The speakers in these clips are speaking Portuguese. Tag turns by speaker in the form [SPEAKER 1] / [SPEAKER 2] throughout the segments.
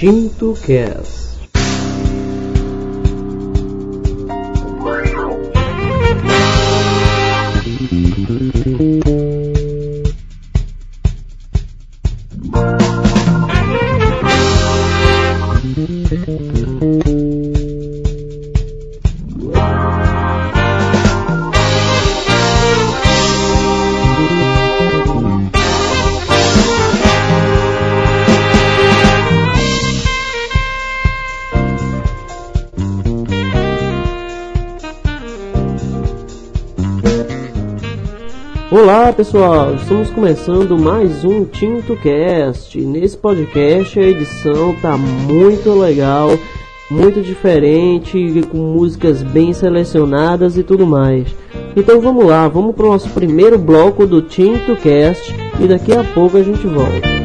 [SPEAKER 1] Tinto Cast. Pessoal, estamos começando mais um Tinto Cast. Nesse podcast a edição tá muito legal, muito diferente, com músicas bem selecionadas e tudo mais. Então vamos lá, vamos para o nosso primeiro bloco do Tinto Cast e daqui a pouco a gente volta.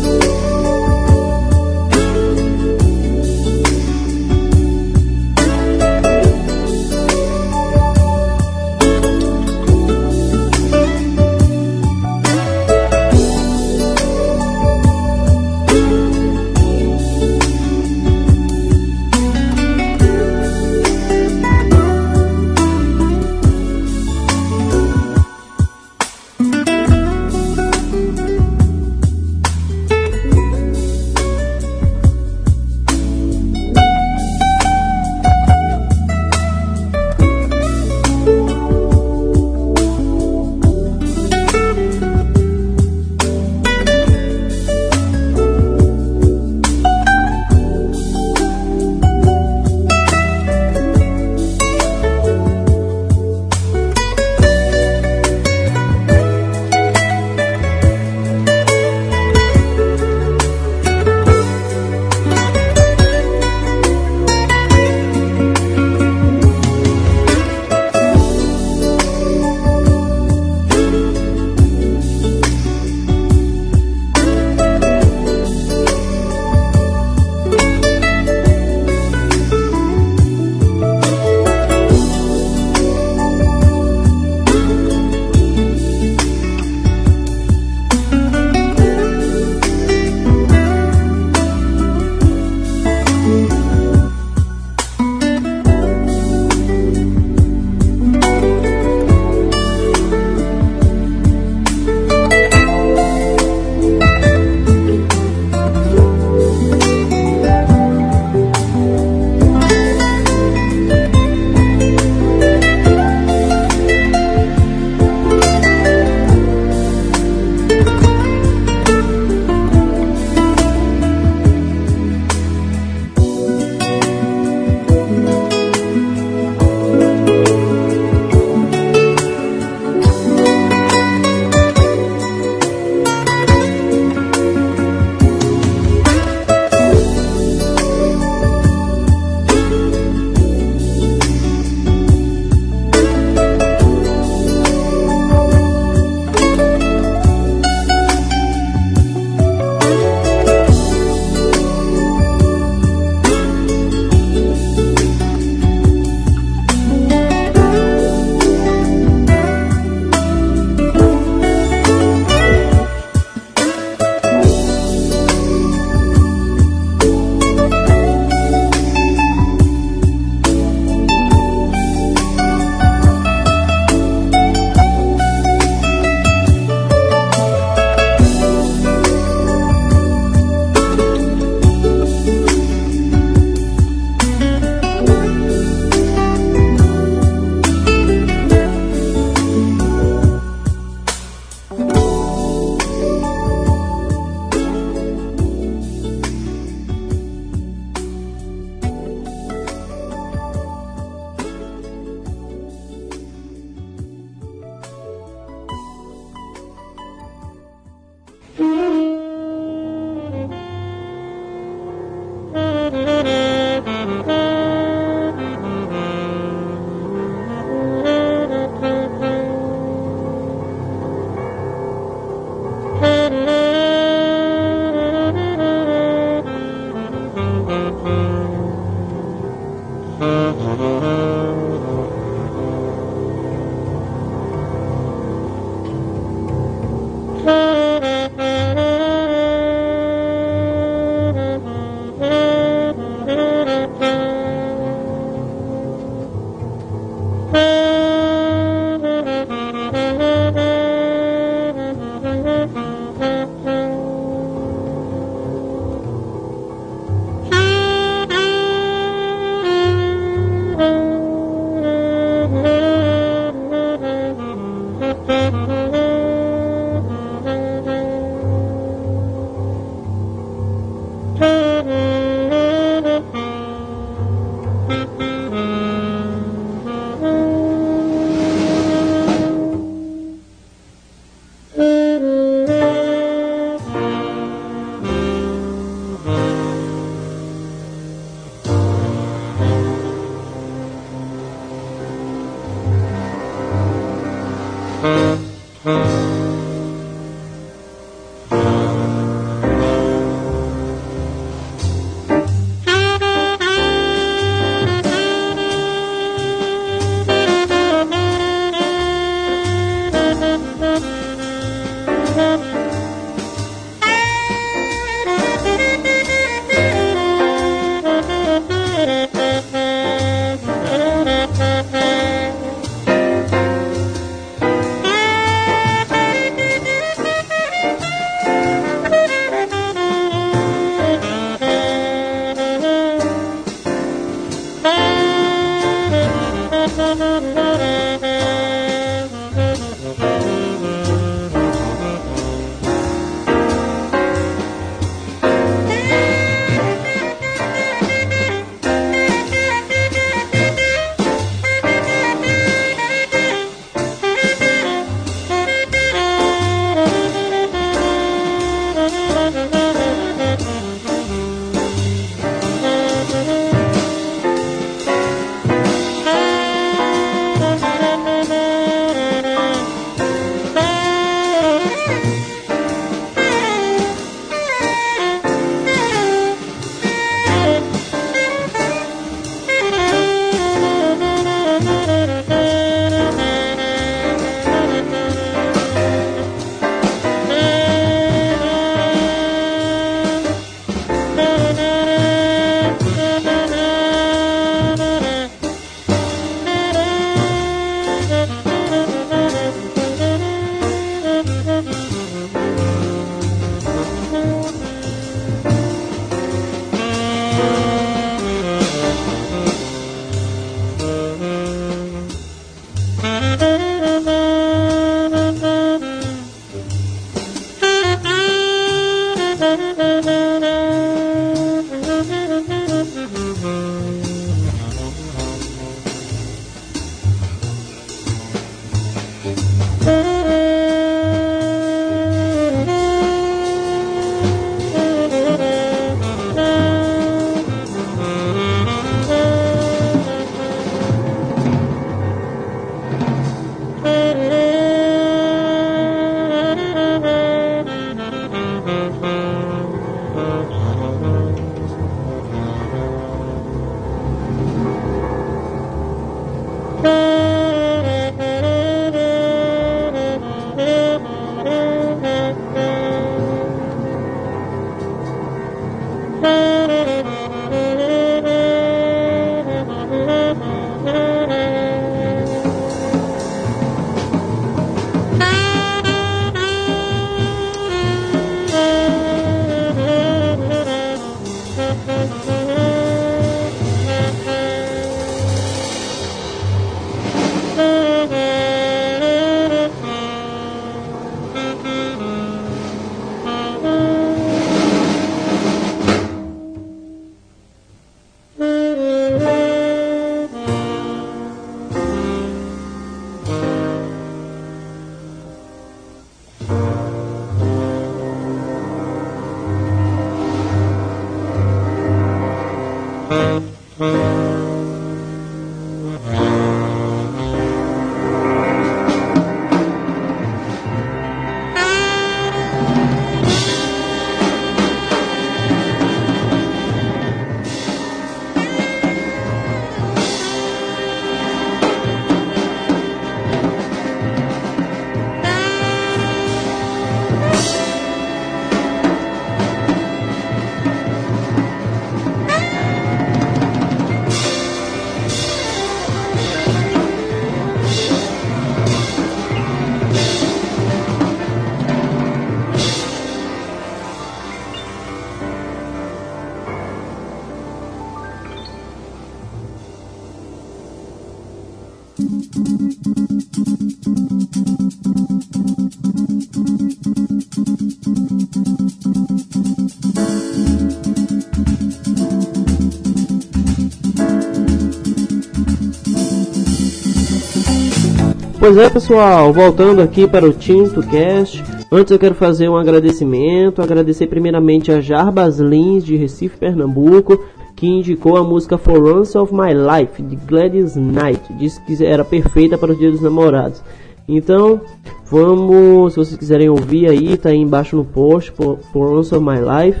[SPEAKER 1] Pois é, pessoal, voltando aqui para o Tinto Cast. Antes eu quero fazer um agradecimento, agradecer primeiramente a Jarbas Lins de Recife, Pernambuco, que indicou a música For Once of My Life de Gladys Knight. Disse que era perfeita para o Dia dos Namorados. Então, vamos, se vocês quiserem ouvir aí, tá aí embaixo no post For, For Once of My Life.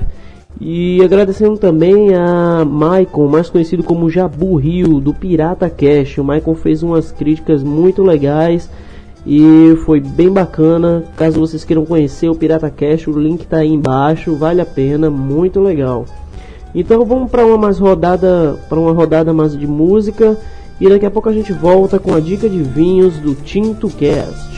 [SPEAKER 1] E agradecendo também a Michael, mais conhecido como Jabu Rio, do Pirata Cash. O Michael fez umas críticas muito legais e foi bem bacana. Caso vocês queiram conhecer o Pirata Cash, o link está aí embaixo, vale a pena, muito legal. Então vamos para uma mais rodada, para uma rodada mais de música e daqui a pouco a gente volta com a dica de vinhos do Tinto Cast.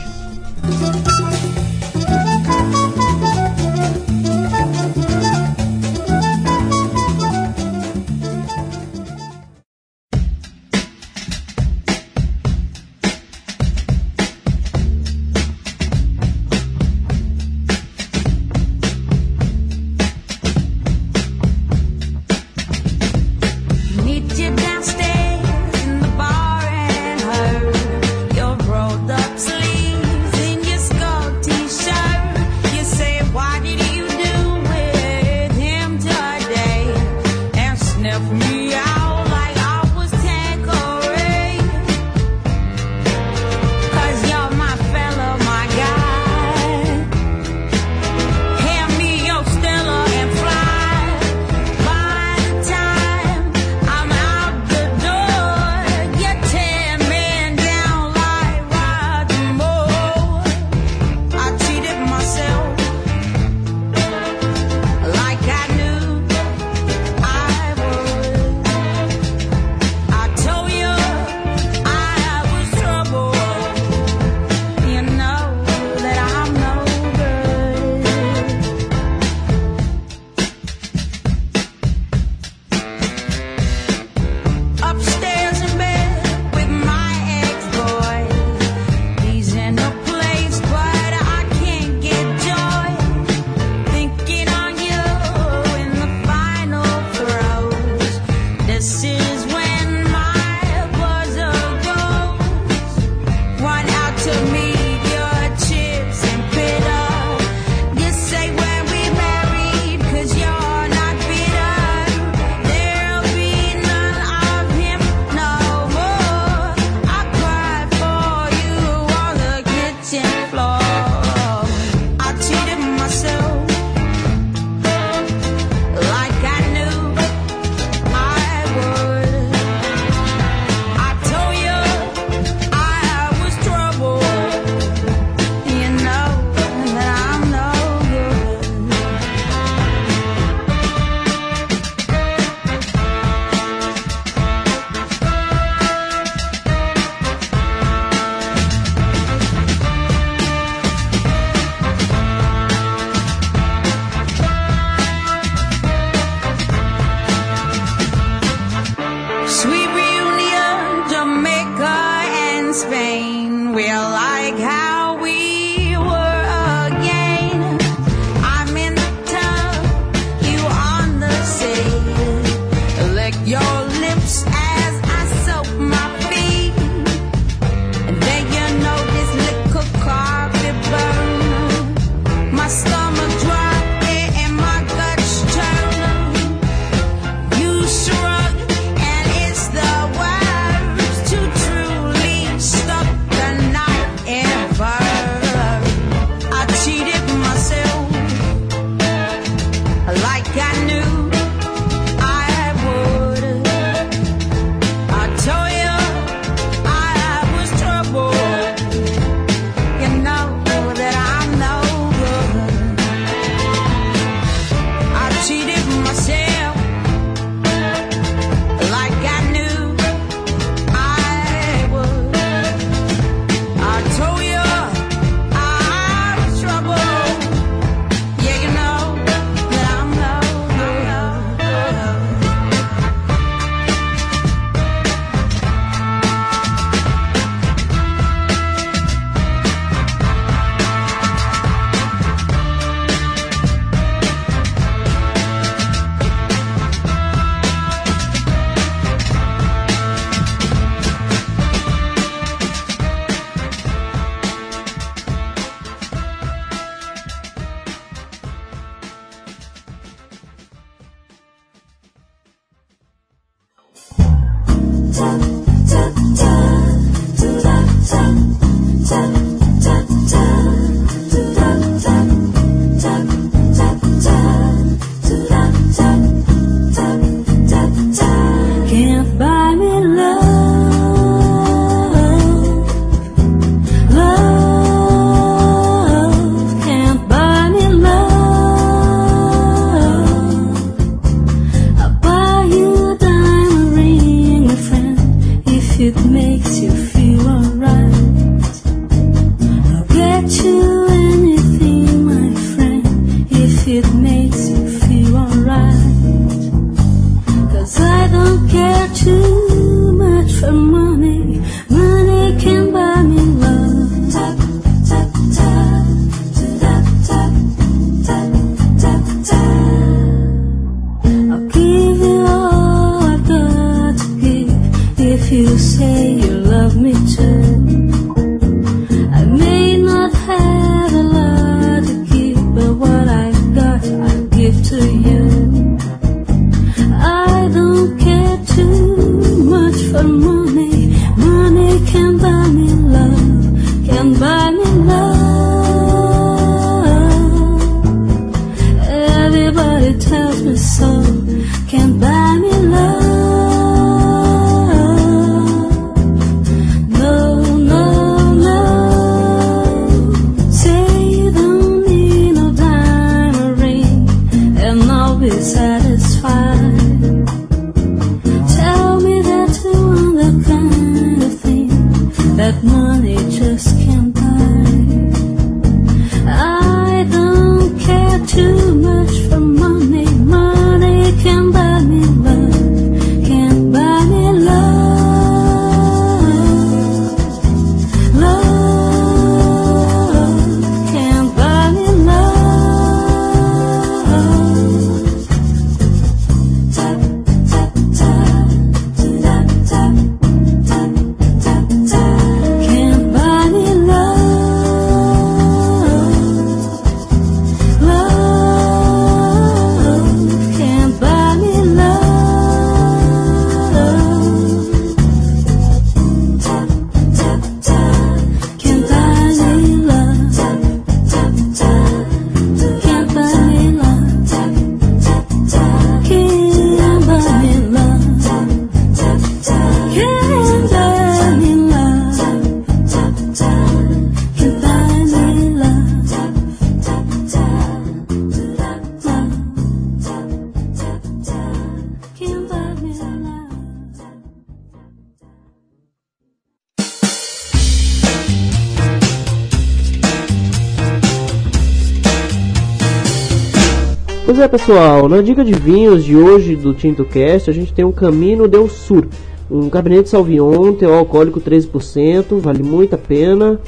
[SPEAKER 1] Pois é, pessoal, na dica de vinhos de hoje do Tinto Cast, a gente tem um Camino del Sur, um Cabernet Sauvignon, teor alcoólico 13%, vale muito a pena,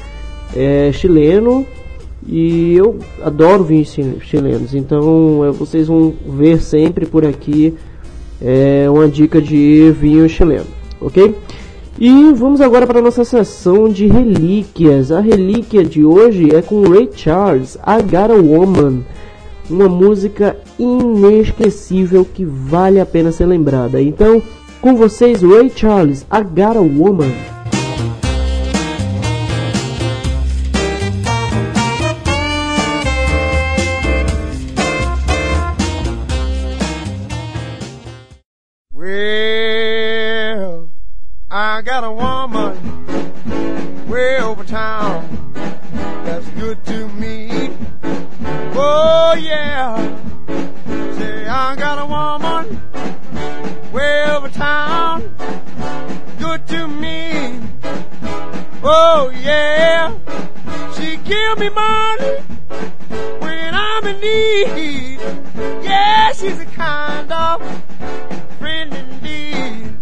[SPEAKER 1] é chileno e eu adoro vinhos chilenos, então é, vocês vão ver sempre por aqui é, uma dica de vinho chileno, ok? E vamos agora para a nossa sessão de relíquias. A relíquia de hoje é com Ray Charles, I Got a Woman uma música inesquecível que vale a pena ser lembrada. Então, com vocês, Ray Charles, I Got a Woman.
[SPEAKER 2] Oh yeah. She give me money when I'm in need. Yeah, she's a kind of friend indeed.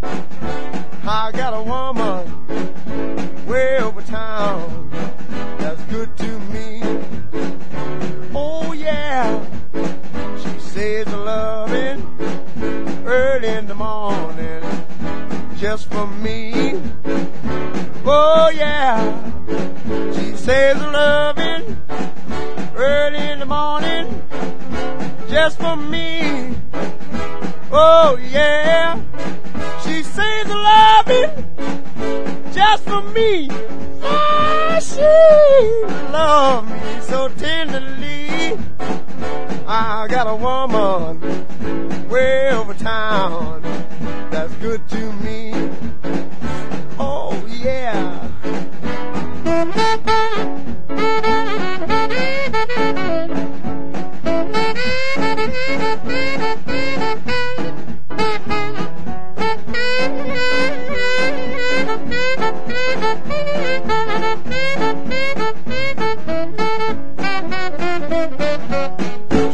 [SPEAKER 2] I got a woman way over town that's good to me. Oh yeah, she says loving early in the morning just for me. Oh yeah, she says loving early in the morning just for me. Oh yeah, she says loving just for me. Ah, she loves me so tenderly. I got a woman way over town that's good to me. Oh yeah.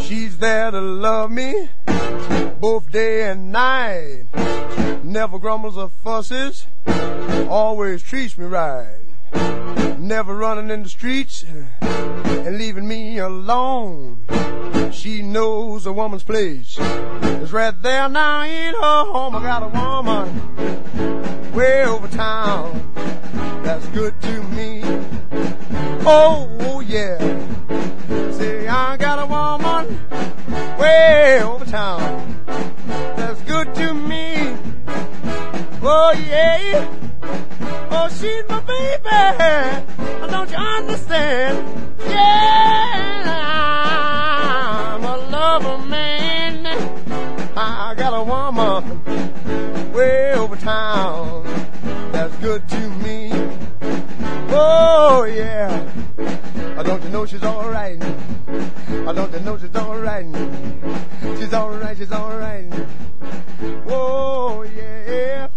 [SPEAKER 2] She's there to love me both day and night. Never grumbles or fusses, always treats me right. Never running in the streets eh, and leaving me alone. She knows a woman's place. It's right there now in her home. I got a woman way over town that's good to me. Oh, yeah. Say, I got a woman way over town that's good to me. Oh, yeah. Oh, she's my baby. Don't you understand? Yeah, I'm a lover man. I got a woman way over town that's good to me. Oh, yeah. Don't you know she's alright? Don't you know she's alright? She's alright, she's alright. Oh, yeah.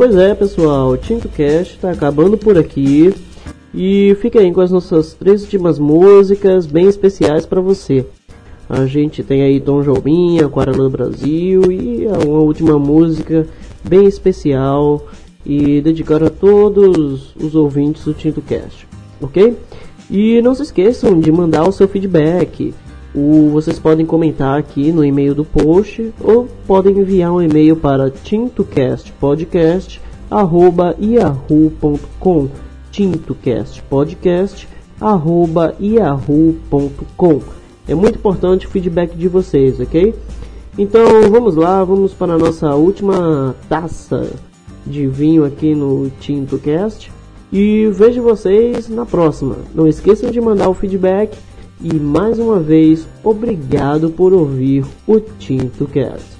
[SPEAKER 1] Pois é, pessoal, o Tinto Cast está acabando por aqui. E fica aí com as nossas três últimas músicas bem especiais para você. A gente tem aí Tom Jobim, Aquarela do Brasil e uma última música bem especial e dedicada a todos os ouvintes do Tinto Cast, ok? E não se esqueçam de mandar o seu feedback. O, vocês podem comentar aqui no e-mail do post ou podem enviar um e-mail para tintocastpodcast@yahoo.com tintocastpodcast@yahoo.com É muito importante o feedback de vocês, ok? Então vamos lá, vamos para a nossa última taça de vinho aqui no TintoCast e vejo vocês na próxima. Não esqueçam de mandar o feedback e mais uma vez obrigado por ouvir o TintoCast.
[SPEAKER 3] Vou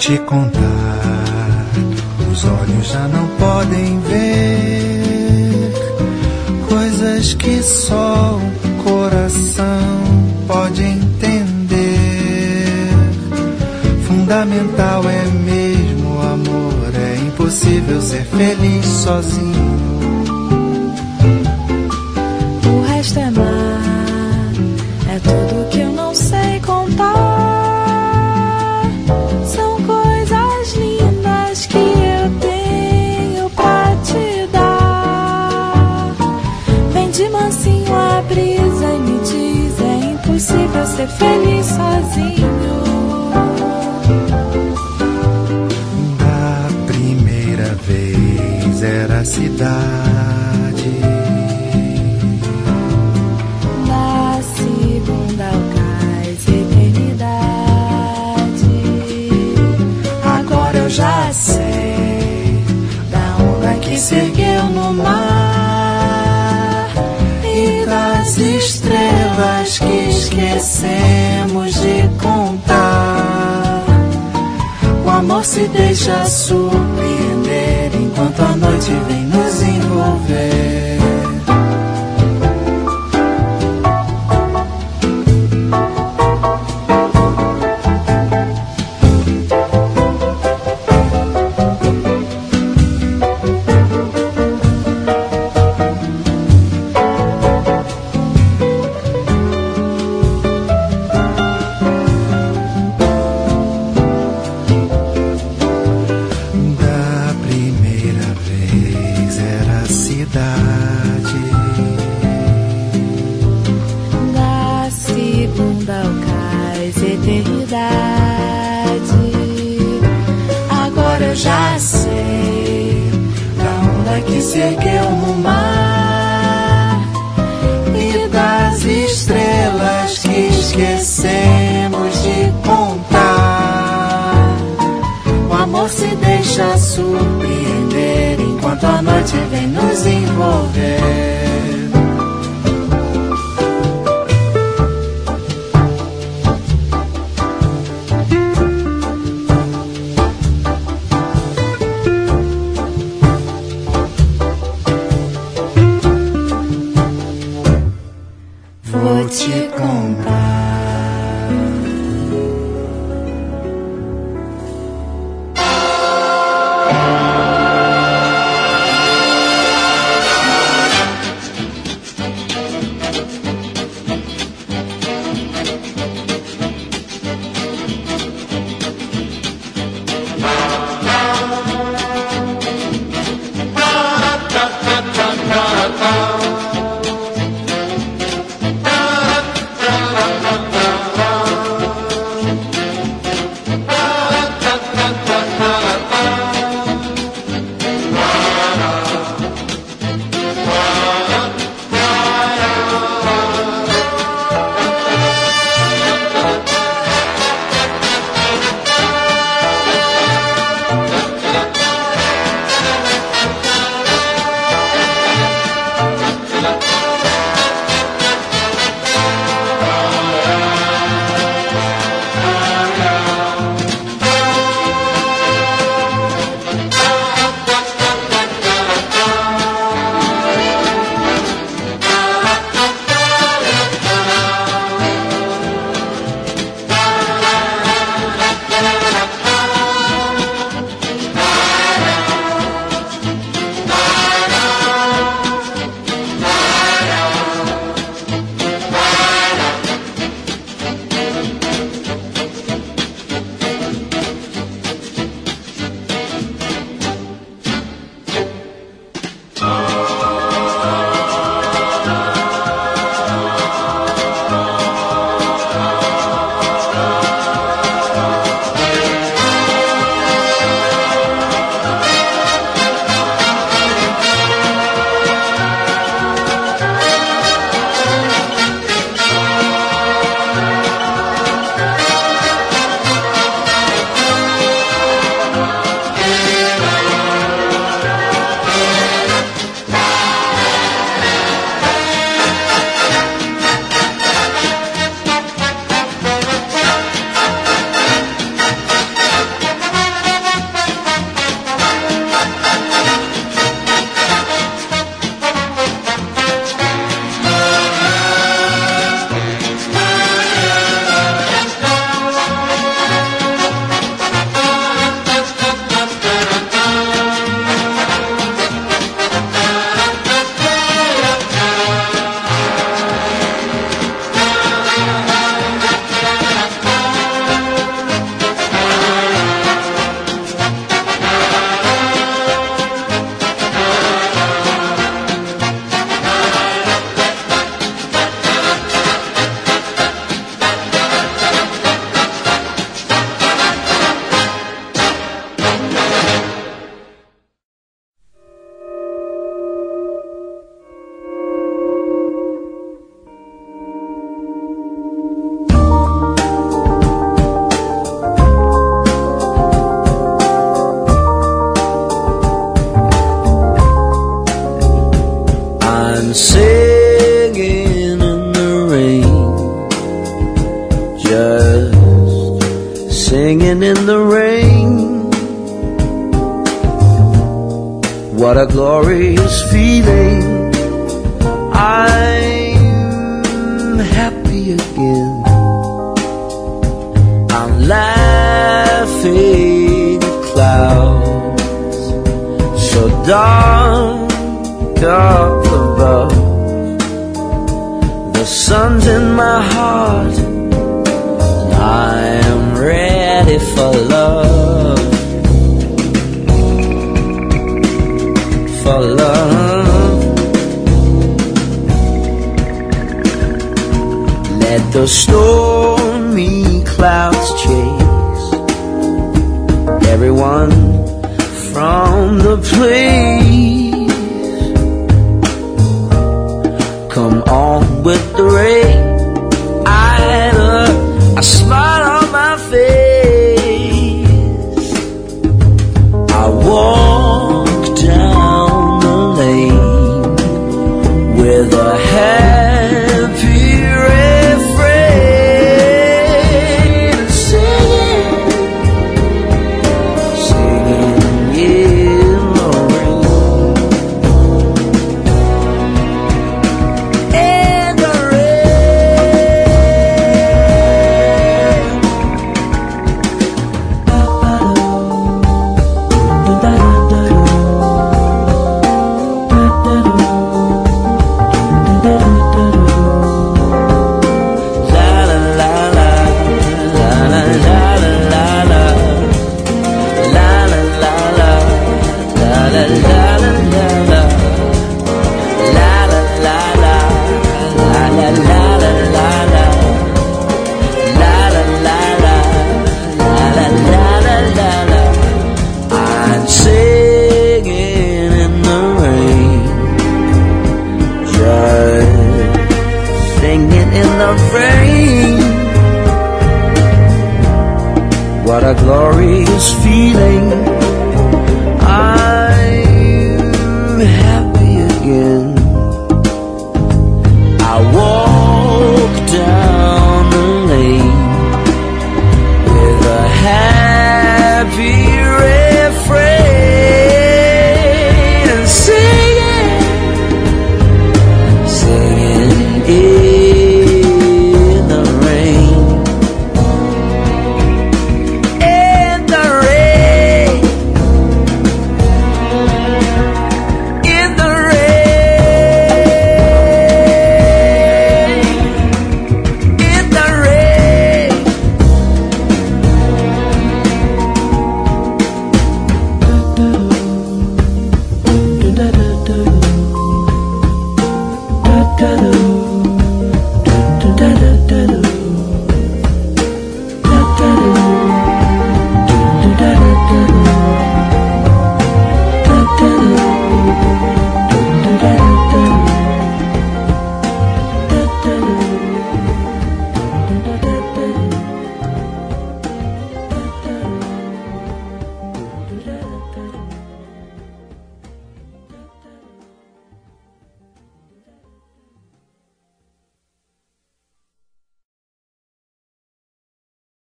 [SPEAKER 3] te contar, os olhos já não podem ver coisas que só o coração pode entender. Fundamental é mesmo o amor, é impossível ser feliz sozinho. Vez era a cidade.
[SPEAKER 4] Da segunda ao eternidade.
[SPEAKER 3] Agora eu já sei da onda que se ergueu no mar e das estrelas que esquecemos de contar. O amor se deixa surpreender estrelas que esquecemos de contar.
[SPEAKER 4] O amor se deixa surpreender
[SPEAKER 5] enquanto a noite vem nos envolver. say